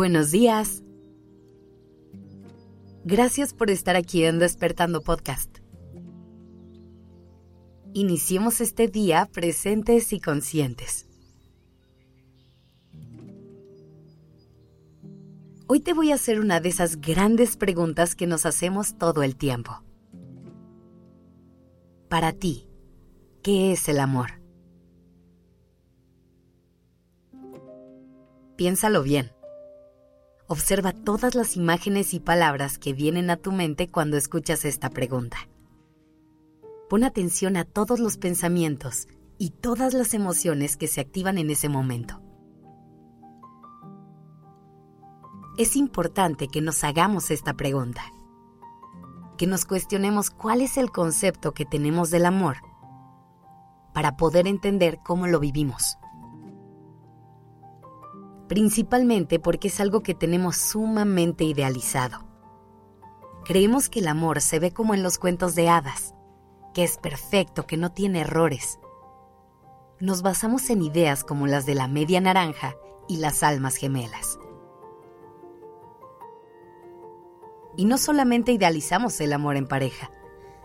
Buenos días. Gracias por estar aquí en Despertando Podcast. Iniciemos este día presentes y conscientes. Hoy te voy a hacer una de esas grandes preguntas que nos hacemos todo el tiempo. Para ti, ¿qué es el amor? Piénsalo bien. Observa todas las imágenes y palabras que vienen a tu mente cuando escuchas esta pregunta. Pon atención a todos los pensamientos y todas las emociones que se activan en ese momento. Es importante que nos hagamos esta pregunta, que nos cuestionemos cuál es el concepto que tenemos del amor para poder entender cómo lo vivimos principalmente porque es algo que tenemos sumamente idealizado. Creemos que el amor se ve como en los cuentos de hadas, que es perfecto, que no tiene errores. Nos basamos en ideas como las de la media naranja y las almas gemelas. Y no solamente idealizamos el amor en pareja,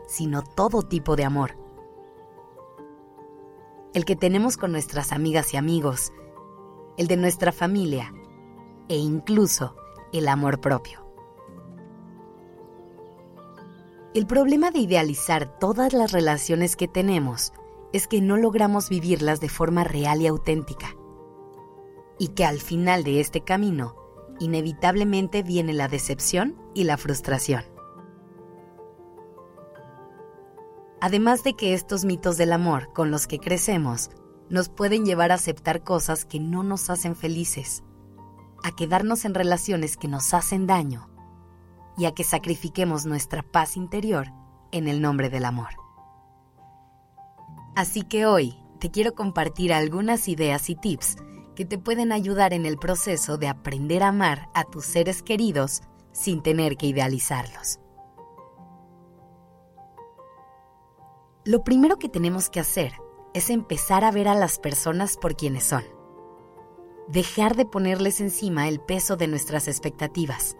sino todo tipo de amor. El que tenemos con nuestras amigas y amigos, el de nuestra familia e incluso el amor propio. El problema de idealizar todas las relaciones que tenemos es que no logramos vivirlas de forma real y auténtica. Y que al final de este camino, inevitablemente viene la decepción y la frustración. Además de que estos mitos del amor con los que crecemos nos pueden llevar a aceptar cosas que no nos hacen felices, a quedarnos en relaciones que nos hacen daño y a que sacrifiquemos nuestra paz interior en el nombre del amor. Así que hoy te quiero compartir algunas ideas y tips que te pueden ayudar en el proceso de aprender a amar a tus seres queridos sin tener que idealizarlos. Lo primero que tenemos que hacer es empezar a ver a las personas por quienes son. Dejar de ponerles encima el peso de nuestras expectativas.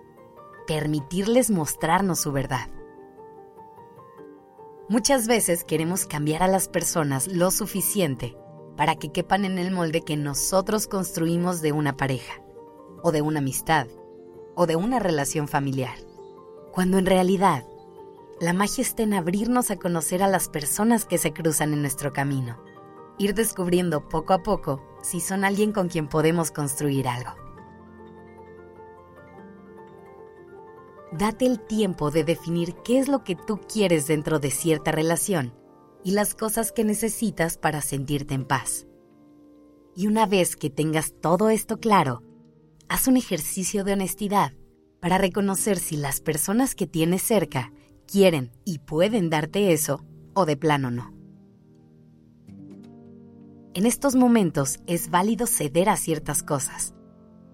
Permitirles mostrarnos su verdad. Muchas veces queremos cambiar a las personas lo suficiente para que quepan en el molde que nosotros construimos de una pareja, o de una amistad, o de una relación familiar. Cuando en realidad la magia está en abrirnos a conocer a las personas que se cruzan en nuestro camino. Ir descubriendo poco a poco si son alguien con quien podemos construir algo. Date el tiempo de definir qué es lo que tú quieres dentro de cierta relación y las cosas que necesitas para sentirte en paz. Y una vez que tengas todo esto claro, haz un ejercicio de honestidad para reconocer si las personas que tienes cerca quieren y pueden darte eso o de plano no. En estos momentos es válido ceder a ciertas cosas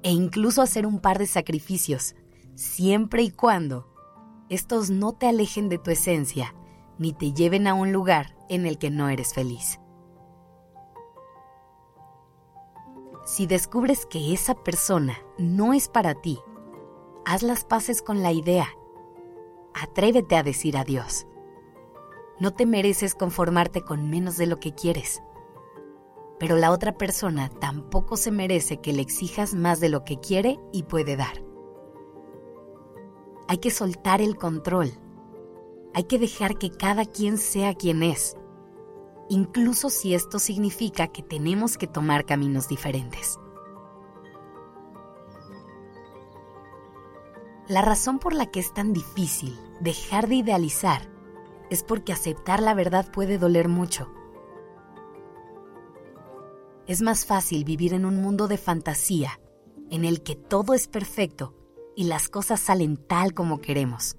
e incluso hacer un par de sacrificios, siempre y cuando estos no te alejen de tu esencia ni te lleven a un lugar en el que no eres feliz. Si descubres que esa persona no es para ti, haz las paces con la idea atrévete a decir adiós. No te mereces conformarte con menos de lo que quieres. Pero la otra persona tampoco se merece que le exijas más de lo que quiere y puede dar. Hay que soltar el control. Hay que dejar que cada quien sea quien es, incluso si esto significa que tenemos que tomar caminos diferentes. La razón por la que es tan difícil dejar de idealizar es porque aceptar la verdad puede doler mucho. Es más fácil vivir en un mundo de fantasía en el que todo es perfecto y las cosas salen tal como queremos.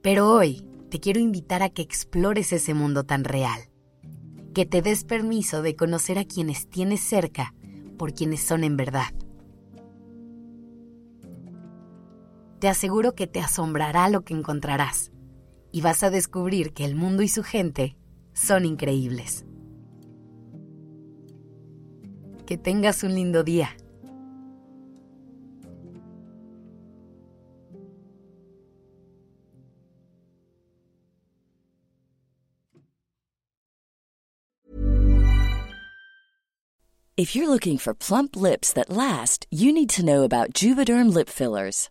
Pero hoy te quiero invitar a que explores ese mundo tan real, que te des permiso de conocer a quienes tienes cerca por quienes son en verdad te aseguro que te asombrará lo que encontrarás y vas a descubrir que el mundo y su gente son increíbles. Que tengas un lindo día. If you're looking for plump lips that last, you need to know about Juvederm lip fillers.